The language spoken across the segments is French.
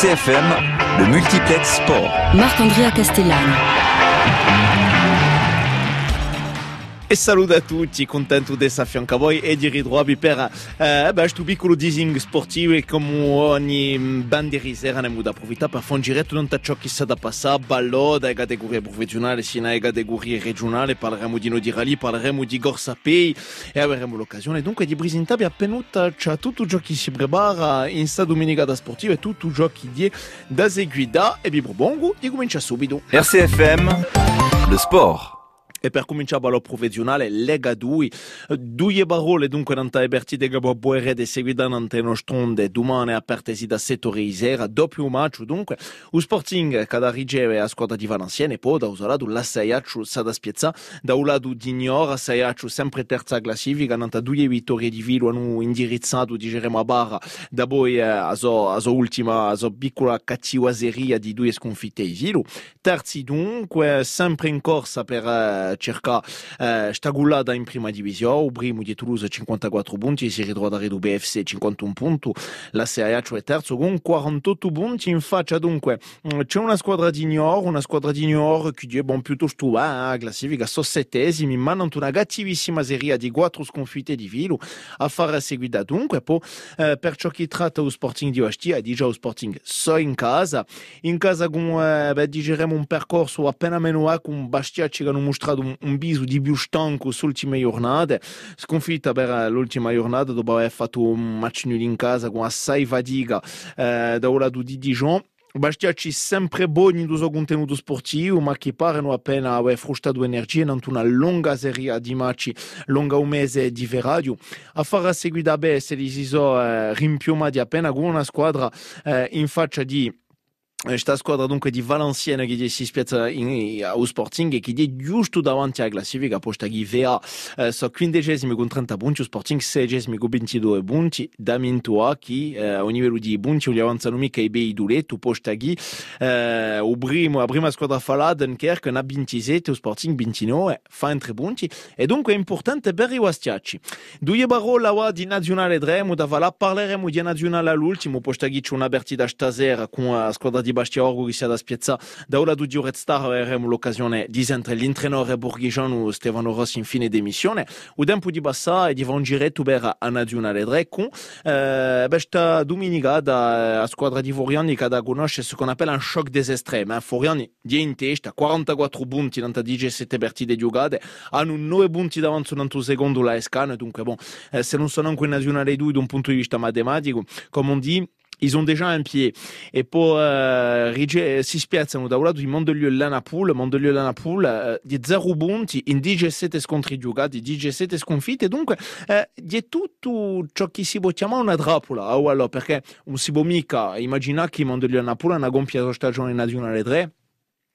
RCFM, le multiplex sport. Marc-Andrea Castellani. E saluto a tutti, contento di essere a fianco a voi e di ritrovarvi per eh, questo piccolo dising sportivo e come ogni bandiera andiamo ad approfittare per fare un giretto non ciò che sta da passare, ballo dalle categorie professionali sia dalle categorie regionali, parleremo di noi di rally, parleremo di Gorsa Pay e avremo l'occasione dunque di presentarvi appena c'è tutto ciò che si prepara in sta domenica da sportiva e tutto ciò che di da seguida e vi propongo di cominciare subito. RCFM, le sport. E per cominciare ballo professionale, Lega 2, due parole dunque non ta partite che può boere de seguida non te no stonde, domani apertesi da settori isera, doppio match dunque, o Sporting che riceve a squadra di Valenciennes e poi da un lato la Saiaccio sa da spiezza, da un lato di Niora, Saiaccio sempre terza classifica, non ta due vittorie di filo hanno indirizzato di Geremo a Barra, da poi eh, a so, ultima, a so piccola cattivaseria di due sconfitte di filo, terzi dunque, sempre in corsa per eh, cerca eh, stagullata in prima divisione, il primo di Toulouse 54 punti, si ritrova da Redu BFC 51 punti, la CAH è terzo con 48 punti, in faccia. Dunque c'è una squadra di Niort, una squadra di Niort che è bon, piuttosto va, eh, classifica so settesimi, ma non una cattivissima serie di quattro sconfitte di filo a fare seguita dunque, poi eh, per ciò che tratta lo Sporting di Ostia, di già lo Sporting so in casa, in casa con, eh, beh, digeremo un percorso appena meno a con Bastia ci hanno mostrato un, un biso di più stanco sulle ultime giornate, sconfitta per l'ultima giornata dopo aver fatto un match nudo in casa con assai fatica eh, da un lato di Dijon. Bastiaci sempre buoni in suo contenuto sportivo, ma che parano appena aver frustato energie in una lunga serie di match, lunga un mese di radio. A fare seguita bene se li si sono eh, rimpiomati appena con una squadra eh, in faccia di questa squadra dunque di Valenciennes che si spiazza allo Sporting e che è giusto davanti alla classifica posta che VA eh, so quindicesimi con 30 punti, Sporting sedicesimi con 22 punti, da Mintoa che eh, a livello di punti non gli avanzano mica i bei duletti, posta che eh, primo, la prima squadra fa Dunkerque ha 27, lo Sporting 29, fa in 3 punti e dunque è importante per i Wastiacci. Due parole di nazionale Dremo, da là parleremo di nazionale all'ultimo, posta che c'è una partita stasera con la squadra Bastia Orgo che è da spiezza da ora du Dio Red Star avremo l'occasione di sentire l'intrenore borghigiano Stefano Rossi in fine d'emissione o tempo di passare e di fare un giretto a nazionale tre con eh, questa domenica da squadra di Foriani che da conosce ce qu'on appelle un choc des estremi eh. Foriani di in testa 44 punti nella 17 partite giocate hanno 9 punti davanti un secondo la Escane dunque bon eh, se non sono anche in nazionale 2 da un punto di vista matematico come on dit ils ont déjà un pied. E poi uh, si spiazzano da un lato di uh, di 0 punti in 17 scontri giocati, 17 sconfitte, dunque uh, di tutto ciò che si può chiamare una trappola, oh, allora, perché non si può mica immaginare che Mondelieu e Lanapool hanno gonfiato stagione nazionale 3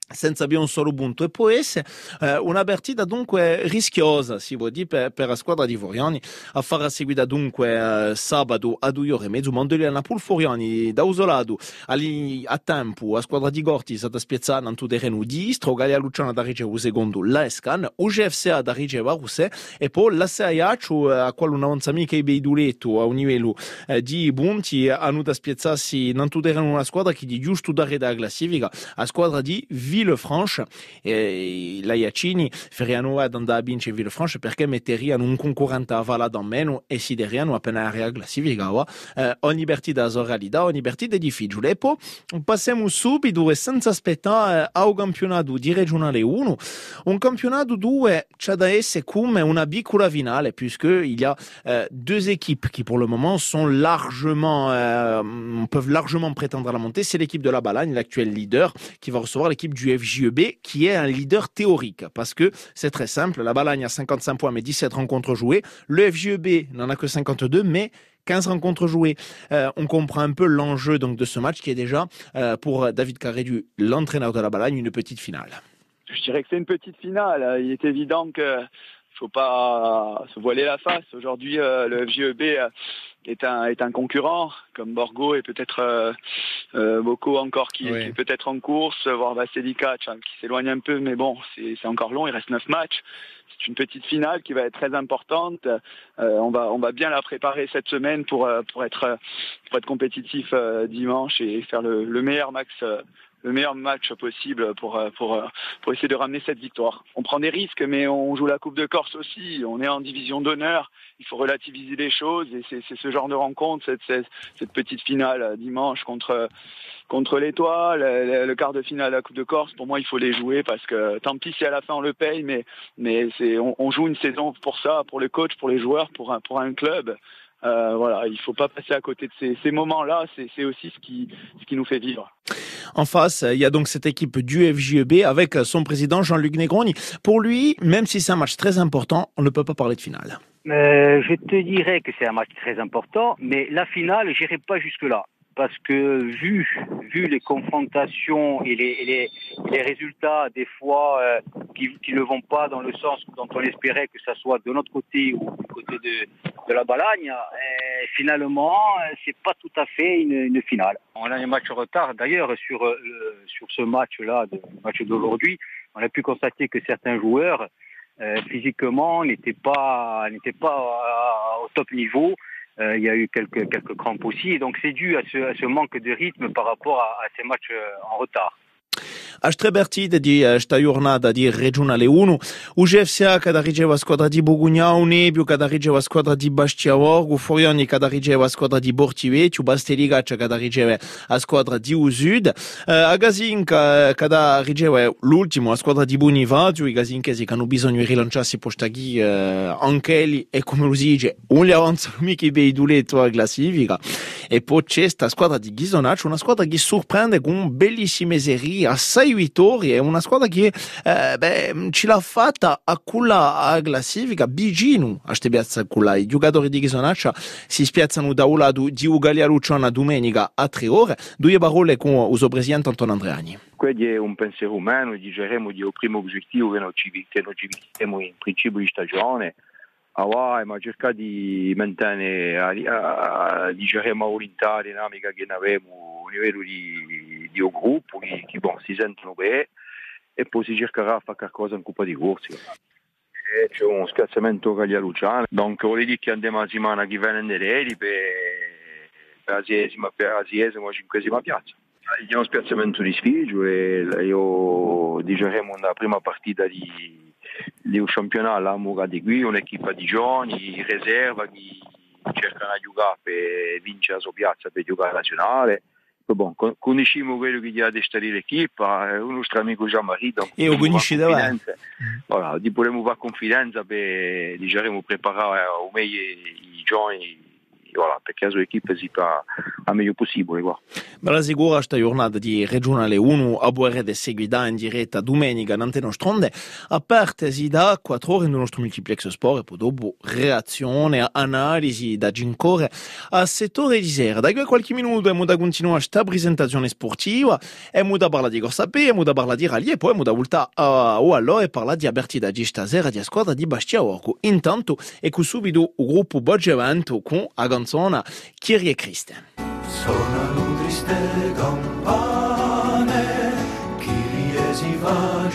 senza più un solo punto. E può essere eh, una partita dunque rischiosa si può dire per, per la squadra di Foriani a fare seguita dunque eh, sabato a due ore e mezzo. Mondelier Napoli Foriani da Usolato a tempo la squadra di Gorti è stata spiazzata in tutto terreno di Istro Galia Luciana da ricevere secondo la Escan UGFCA da ricevere Russe e poi la CIH a quale un avanzamento che è duletto a un livello eh, di punti hanno da spiazzarsi in tutto terreno una squadra che di giusto dare da classifica la squadra di Villefranche. E la Iacini feriano ad andare a vincere Villefranche perché metteriano un concorrente a Vala da meno e si deriano appena area classifica eh, ogni partita soralida ogni partita è difficile. E poi passiamo subito e senza aspettare al campionato di regionale 1 un campionato dove c'è da essere come una piccola finale puisque il y a euh, deux équipes qui pour le moment sont largement euh, peuvent largement prétendre à la montée. C'est l'équipe de la Balagne l'actuel leader qui va recevoir l'équipe du FJEB qui est un leader théorique parce que c'est très simple. La Balagne a 55 points mais 17 rencontres jouées. Le FJEB n'en a que 52 mais 15 rencontres jouées. Euh, on comprend un peu l'enjeu donc de ce match qui est déjà euh, pour David Carrédu, l'entraîneur de la Balagne, une petite finale. Je dirais que c'est une petite finale. Il est évident que faut pas se voiler la face. Aujourd'hui, euh, le FJEB est un, est un concurrent, comme Borgo et peut-être euh, euh, Boko encore qui, Oui. qui est peut-être en course, voire Vassilica qui s'éloigne un peu, mais bon, c'est c'est encore long, il reste neuf matchs. c'est une petite finale qui va être très importante. on va on va bien la préparer cette semaine pour pour être pour être compétitif dimanche et faire le, le meilleur max le meilleur match possible pour, euh, pour, euh, pour essayer de ramener cette victoire. On prend des risques, mais on joue la Coupe de Corse aussi. On est en division d'honneur. Il faut relativiser les choses et c'est ce genre de rencontre, cette, cette, petite finale dimanche contre, contre l'Étoile, le, quart de finale de la Coupe de Corse. Pour moi, il faut les jouer parce que tant pis si à la fin on le paye, mais, mais on, on joue une saison pour ça, pour le coach, pour les joueurs, pour un, pour un club. Euh, voilà, il ne faut pas passer à côté de ces, ces moments-là. C'est aussi ce qui, ce qui nous fait vivre. En face, il y a donc cette équipe du FJEB avec son président Jean-Luc Negroni. Pour lui, même si c'est un match très important, on ne peut pas parler de finale. Euh, je te dirais que c'est un match très important, mais la finale, j'irai pas jusque-là parce que vu vu les confrontations et les, les, les résultats des fois euh, qui, qui ne vont pas dans le sens dont on espérait que ça soit de notre côté ou du côté de, de la Balagne, et finalement c'est pas tout à fait une, une, finale. On a un match en retard. D'ailleurs sur euh, sur ce match-là, le match d'aujourd'hui, on a pu constater que certains joueurs euh, physiquement n'étaient pas n'étaient pas au top niveau. Euh, il y a eu quelques, quelques crampes aussi. donc c'est dû à ce, à ce, manque de rythme par rapport à, à ces matchs euh, en retard. As tre partite di sta giornata di regionale 1, u GFCA cada rigeva squadra di Bogugnau, Nebiu cada rigeva squadra di Bastia Orgu, Forioni cada rigeva squadra di Bortivetiu, Basteligaccia cada rigeva a squadra di Usud, uh, a Gazinca cada rigeva l'ultimo a squadra di Bonivatiu, i gazinchesi che hanno bisogno di rilanciarsi postaghi uh, anche e come lo si dice, un li avanzano mica i bei duletto a classifica, e poi c'è sta squadra di Ghisonaccio, una squadra che sorprende con bellissime serie, assai vittorie, è una squadra che eh, beh, ce l'ha fatta a quella a classifica vicino a queste piazze quella. I giocatori di Ghisonaccia si spiazzano da un lato di Ugalia Luciana domenica a tre ore, due parole con il suo presidente Antonio Andreani. Quello è un pensiero umano, diciamo di un primo obiettivo che noi ci, che in principio di stagione, Hawaii, ma cercare di mantenere a, a, diciamo, la dinamica che avevamo a livello di, di un gruppo che, che bon, si sentono bene e poi si cercherà di fare qualcosa in Coppa di Corsi. C'è un scazzamento con gli Luciano, quindi vuol dire che andiamo a settimana che viene in Neredi per, per la siesima, per la siesima o cinquesima piazza. C'è uno spiazzamento di sfiggio e io diciamo nella prima partita di le campionato la Mura di qui, un'equipe di giovani, riserva che cercano di giocare per vincere la sua piazza per giocare nazionale. Bon, conosciamo quello che ha destare l'equipe, un nostro amico Jean-Marie. E lo conosci davanti? Voilà, di potremmo fare confidenza per diciamo, preparare al meglio i giovani voilà, perché la sua equipe si fa al meglio possibile. Qua. Bella sicura sta giornata di regionale 1 a Buere de seguida in diretta domenica in antena stronde apertesi da 4 ore nel nostro multiplex sport e poi dopo reazione, analisi da gincore a settore di sera. Da qualche minuto abbiamo da continuare questa presentazione sportiva abbiamo da parlare di corsa P, abbiamo da parlare di rally e poi abbiamo da voltare a o allora e parlare di apertita di stasera di squadra di Bastia Orco. Intanto e con subito il gruppo Bogevento con Agan canzone Kyrie Kristen. Suonano triste campane, Kyrie si va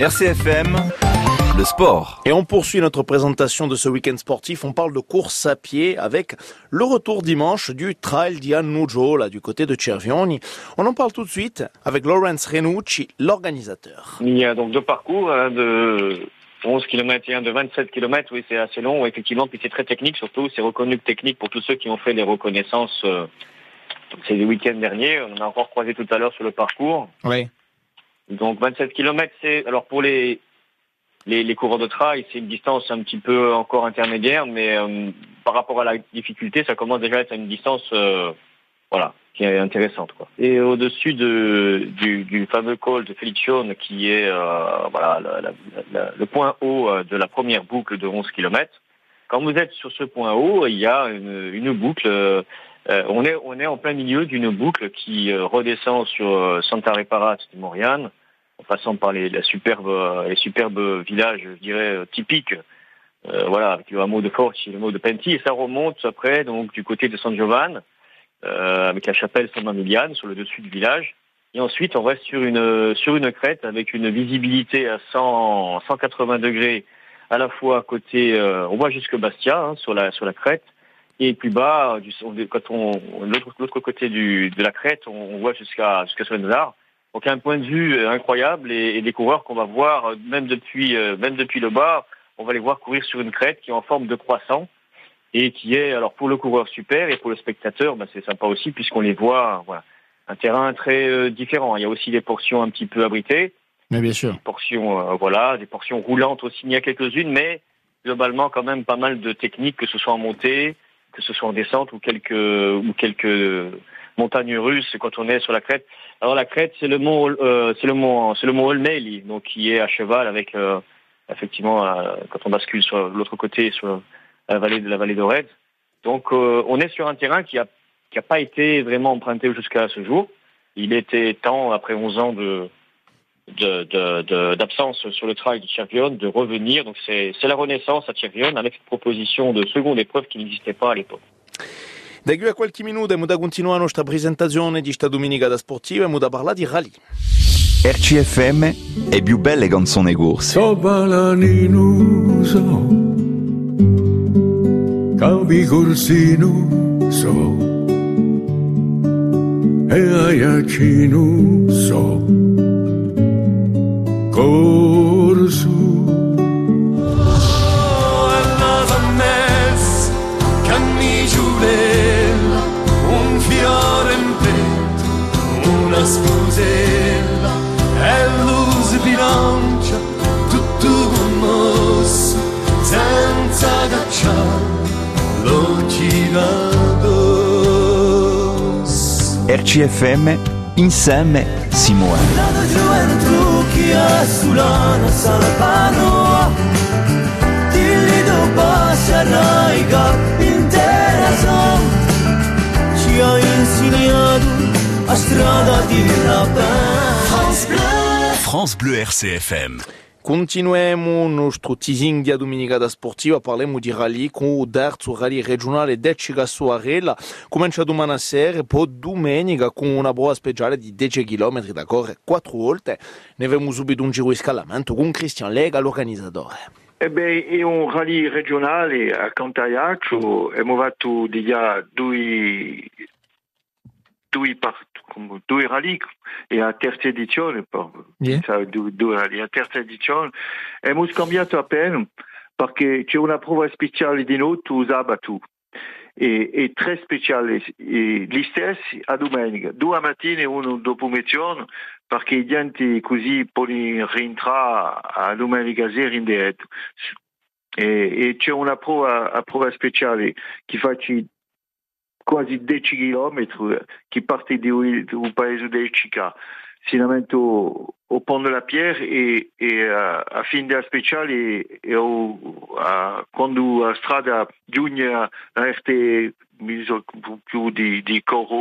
RCFM, le sport. Et on poursuit notre présentation de ce week-end sportif. On parle de course à pied avec le retour dimanche du Trail di Annuggio, là, du côté de Cervioni. On en parle tout de suite avec Lawrence Renucci, l'organisateur. Il y a donc deux parcours hein, de 11 km et un de 27 km. Oui, c'est assez long, effectivement, puis c'est très technique, surtout c'est reconnu que technique pour tous ceux qui ont fait les reconnaissances. euh, donc c'est le week-end dernier. On en a encore croisé tout à l'heure sur le parcours. Oui. Donc 27 km, c'est alors pour les les, les coureurs de trail, c'est une distance un petit peu encore intermédiaire, mais euh, par rapport à la difficulté, ça commence déjà à être une distance, euh, voilà, qui est intéressante. Quoi. Et au-dessus de du, du fameux col de Felicione, qui est euh, voilà le point haut euh, de la première boucle de 11 km. Quand vous êtes sur ce point haut, il y a une, une boucle. euh, on est on est en plein milieu d'une boucle qui euh, redescend sur Santa Reparat di Moriane en passant par les, la superbe, euh, les superbes villages, je dirais, euh, typiques, euh, voilà, avec le hameau de Forci le hameau de Penti, et ça remonte après, donc, du côté de San Giovanni, euh, avec la chapelle San Mamiliane sur le dessus du village. Et ensuite, on reste sur une, sur une crête avec une visibilité à 100, 180 degrés, à la fois côté, euh, on voit jusque Bastia, hein, sur la, sur la crête, et plus bas, du, quand on, l'autre, l'autre côté du, de la crête, on, on voit jusqu'à, jusqu'à Solenzar. Donc un point de vue euh, incroyable et, et des coureurs qu'on va voir euh, même depuis euh, même depuis le bas, on va les voir courir sur une crête qui est en forme de croissant et qui est alors pour le coureur super et pour le spectateur, bah, c'est sympa aussi puisqu'on les voit voilà un terrain très euh, différent. Il y a aussi des portions un petit peu abritées, Mais bien sûr. des portions euh, voilà des portions roulantes aussi. Il y a quelques-unes, mais globalement quand même pas mal de techniques que ce soit en montée, que ce soit en descente ou quelques ou quelques montagnes russes quand on est sur la crête. Alors la crête, c'est le mont, euh, c'est le mont, c'est le mont donc qui est à cheval avec euh, effectivement euh, quand on bascule sur l'autre côté, sur la vallée de la vallée d'Ored. Donc euh, on est sur un terrain qui a qui a pas été vraiment emprunté jusqu'à ce jour. Il était temps après 11 ans de d'absence sur le trail de Chervion de revenir. Donc c'est la renaissance à Chervion avec cette proposition de seconde épreuve qui n'existait pas à l'époque. Da qui a qualche minuto abbiamo da continuare la nostra presentazione di sta domenica da sportiva e abbiamo da parlare di rally. RCFM è più belle canzoni corse. So balaninuso Cabi corsinuso E aiacinuso Corsu sposella e l'uso bilancia, tutto mosso, senza cacciare, lo girato. RCFM insieme si muove. La gioventù che è sulla nostra panoa, dilli do passerai France Bleu RCFM. Continuiamo il nostro teasing di domenica da sportiva, parliamo di rally con il terzo rally regionale Decica Soarella. Comincia domani sera e poi domenica con una prova speciale di 10 km da correre quattro volte. Ne abbiamo subito un giro di scalamento con Christian Lega, l'organizzatore. Eh beh, è un rally regionale a Cantajaccio, abbiamo fatto di già due, due, part- come due rally e a terza edizione, proprio. Yeah. Sa, due, due rally a terza edizione. Abbiamo scambiato appena perché c'è una prova speciale di e, e tre speciali, e gli stessi a domenica, due a mattina e uno dopo mezzogiorno perché i gente così rientrare a domenica sera in diretto. E, e c'è una prova, prova speciale che faccia quasi 10 km che parte di un paese del Cica. Sinamento au pont de la Pierre e, e a, a fin della speciale e o, a, quando a strada giugna reste miso più di, di coro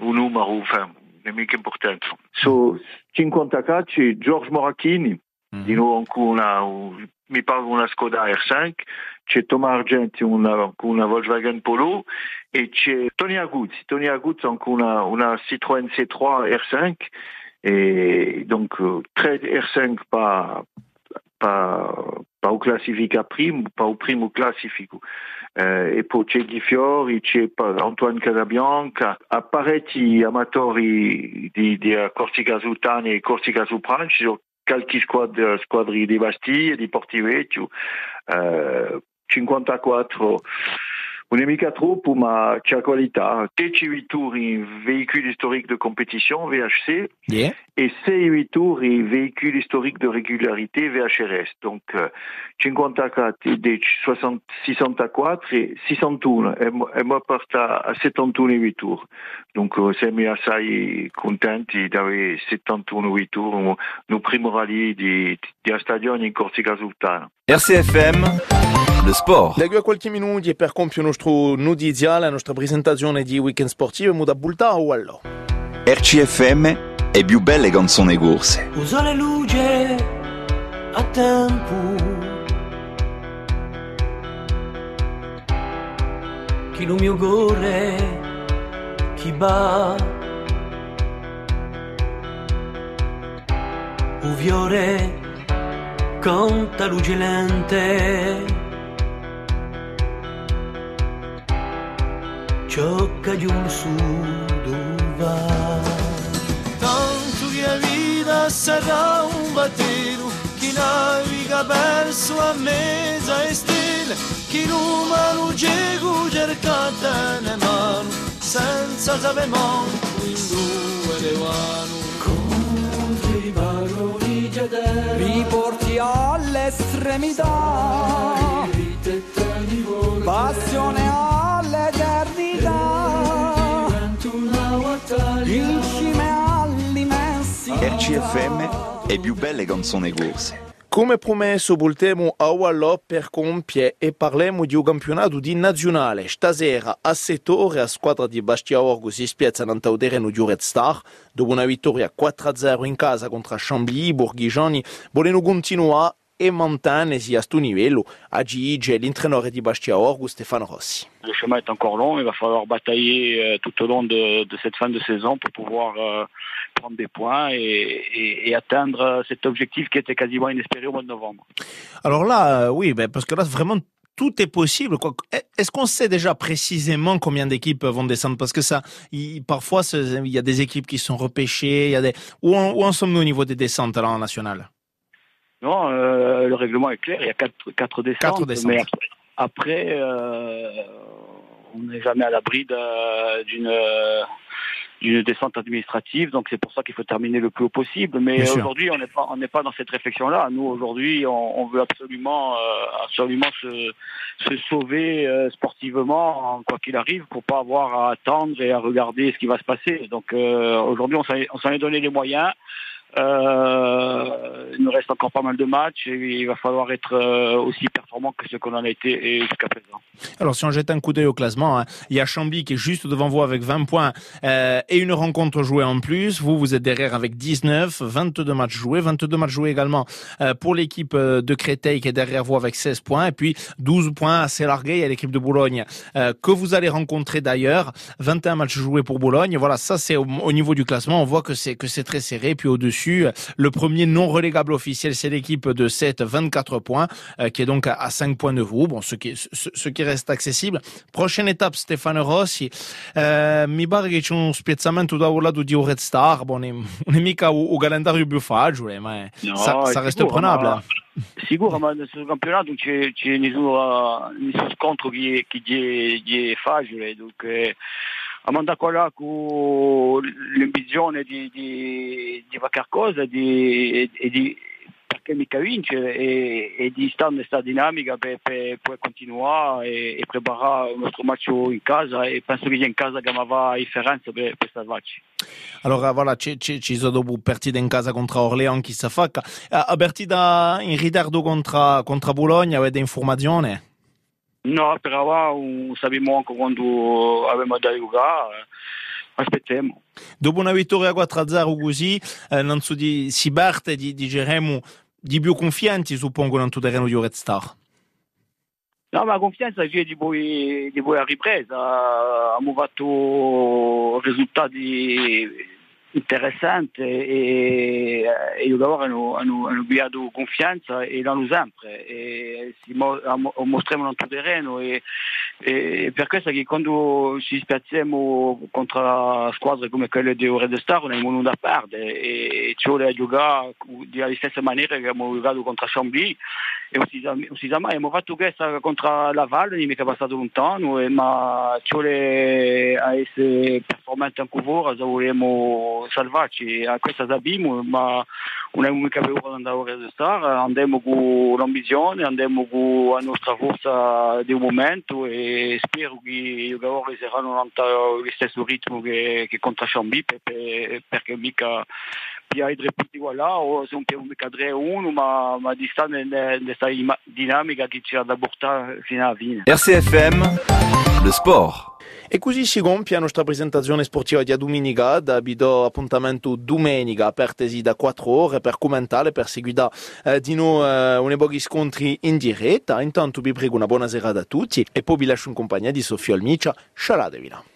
un numero, enfin, è mica importante. So, 54 c'è George Moracchini, di nuovo ancora una, mi pare una Skoda R5, c'è Thomas Argenti una, una Volkswagen Polo e c'è Tony Aguzzi, Tony Aguzzi ancora una, una Citroën C3 R5 Et donc, euh, très R5 pas, pas, pas au classifica primo, pas au primo classifico. Eh, e poi c'è Di Fiori, c'è Antoine Casabianca, a parecchi amatori di, di Corsica Sultani e Corsica Supran, ci sono qualche squadre, squadre di Bastiglia, di Portivecchio, eh, 54 on est mica troppo, ma c'è qualità. 10 tours in véhicule historique de compétition, VHC, Yeah. et 6 tours in véhicule historique de régularité, VHRS. Donc, euh, 54, des 60 64 e 61. E, mo- e mo porta a 71 8 tours. Donc, euh, siamo assai contenti avere 71 8 tours no, no primo rally di, di stagione in Corsica Sultana. RCFM, le sport. Da qui a qualche minuto per compiere il nostro nudiziale, la nostra presentazione di weekend sportivo, muda bulta o allò. RCFM è più belle canzoni corse. Uso le luce a tempo Chi lo mio gore Chi va Uviore Conta luce lente ciò que un suduva. Tanto que a vida será un batido que naviga verso a mesa estil, que numa lugigo cercata ne mano, senza sapemon quando elevano. Contri baroni giadè, Mi porti all'estremità, passione a RCFM è più belle canzoni corse. Come promesso, voltiamo a Wallò per compiere e parliamo di un campionato di nazionale. Stasera a settore a squadra di Bastia Orgo si spiazza terreno di Red Star. Dopo una vittoria 4-0 in casa contro Chambly, Borghigiani vogliono continuare e mantenersi a questo livello. Oggi c'è l'entrenatore di Bastia Orgo, Stefano Rossi. Le chemin est encore long, il va falloir batailler euh, tout au long de, de cette fin de saison pour pouvoir euh, prendre des points et, et- et atteindre cet objectif qui était quasiment inespéré au mois de novembre. Alors là, euh, oui, ben, parce que là, vraiment, tout est possible. quoi. Est-ce qu'on sait déjà précisément combien d'équipes vont descendre? Parce que ça, il- parfois, il y a des équipes qui sont repêchées. Il y a des... Où en, sommes-nous au niveau des descentes là, en national? Non, euh, le règlement est clair, il y a quatre, quatre descentes. Quatre descentes. Mais après, euh, on n'est jamais à l'abri d'une d'une descente administrative, donc c'est pour ça qu'il faut terminer le plus haut possible. Mais aujourd'hui, on n'est pas on n'est pas dans cette réflexion-là. Nous aujourd'hui, on, on veut absolument euh, absolument se, se sauver euh, sportivement, en quoi qu'il arrive, pour pas avoir à attendre et à regarder ce qui va se passer. Donc euh, aujourd'hui, on s'en est- donné les moyens. Euh, il nous reste encore pas mal de matchs et il va falloir être euh, aussi performant que ce qu'on en a été jusqu'à présent. Alors, si on jette un coup d'œil au classement, hein, il y a Chambly qui est juste devant vous avec 20 points euh, et une rencontre jouée en plus. Vous, vous êtes derrière avec 19, 22 matchs joués, 22 matchs joués également euh, pour l'équipe euh, de Créteil qui est derrière vous avec 16 points et puis 12 points assez largués. A l'équipe de Boulogne euh, que vous allez rencontrer d'ailleurs. 21 matchs joués pour Boulogne. Voilà, ça c'est au, au niveau du classement. On voit que c'est que c'est très serré. Puis au-dessus, le premier non relégable officiel, c'est l'équipe de 7, 24 points, euh, qui est donc à, à 5 points de vous. Bon, ce qui, ce, ce qui reste accessible. Prochaine étape, Stefano Rossi. Eh, mi pare che c'è un spiazzamento da un lato di Red Star. Bon, non è, mica un, un calendario più facile, ma è- No, è reste sicuro, prenabile. ma- Sicuro, ma nel campionato c'è, c'è nessun, nessun scontro che, che è, è facile. Dunque, a mandare là con l'ambizione di, di, di fare qualcosa di, e di, perché mica vincere e, e di stare in questa dinamica per, per poi continuare e, e preparare il nostro match in casa e penso che sia in casa che va la differenza per, per salvarci. Allora, voilà, ci, ci, ci sono dopo partita in casa contro Orléans chi sa fa. A partita in ritardo contro, contro Bologna, avete informazione? No, per ora non sappiamo ancora quando abbiamo da giocare. Aspettiamo. Dopo una vittoria 4-0 così, eh, non so di, si parte di, di Geremo di più confianti, suppongo, nel tuo terreno di Red Star. No, ma confianza c'è di voi, di voi a ripresa. Abbiamo fatto risultati interessante e, e i giocatori hanno, hanno, hanno abbiato confianza e l'hanno sempre. E si mo, mostriamo terreno e, e per questo che quando ci spiazziamo contro squadre come quelle di Ore de Star da e ci vuole giocare della stessa maniera che abbiamo giocato contro Chambly e si, sa mai, abbiamo fatto questa contro la Valle, non è mica passato lontano e, ma ci salvarci, a questa ma non abbiamo paura di andare andiamo con l'ambizione, andiamo con la nostra forza del momento e spero che saranno allo stesso ritmo che, che contro perché, mica o se un più mica 3-1 ma, ma di dinamica che ci ha da portare fino. RCFM, le sport. E così si compie la nostra presentazione sportiva di domenica, da vi do appuntamento domenica apertesi da 4 ore per commentare, per seguire eh, di noi eh, un pochi scontri in diretta. Intanto vi prego una buona serata a tutti e poi vi lascio in compagnia di Sofia Almicia. Scialadevi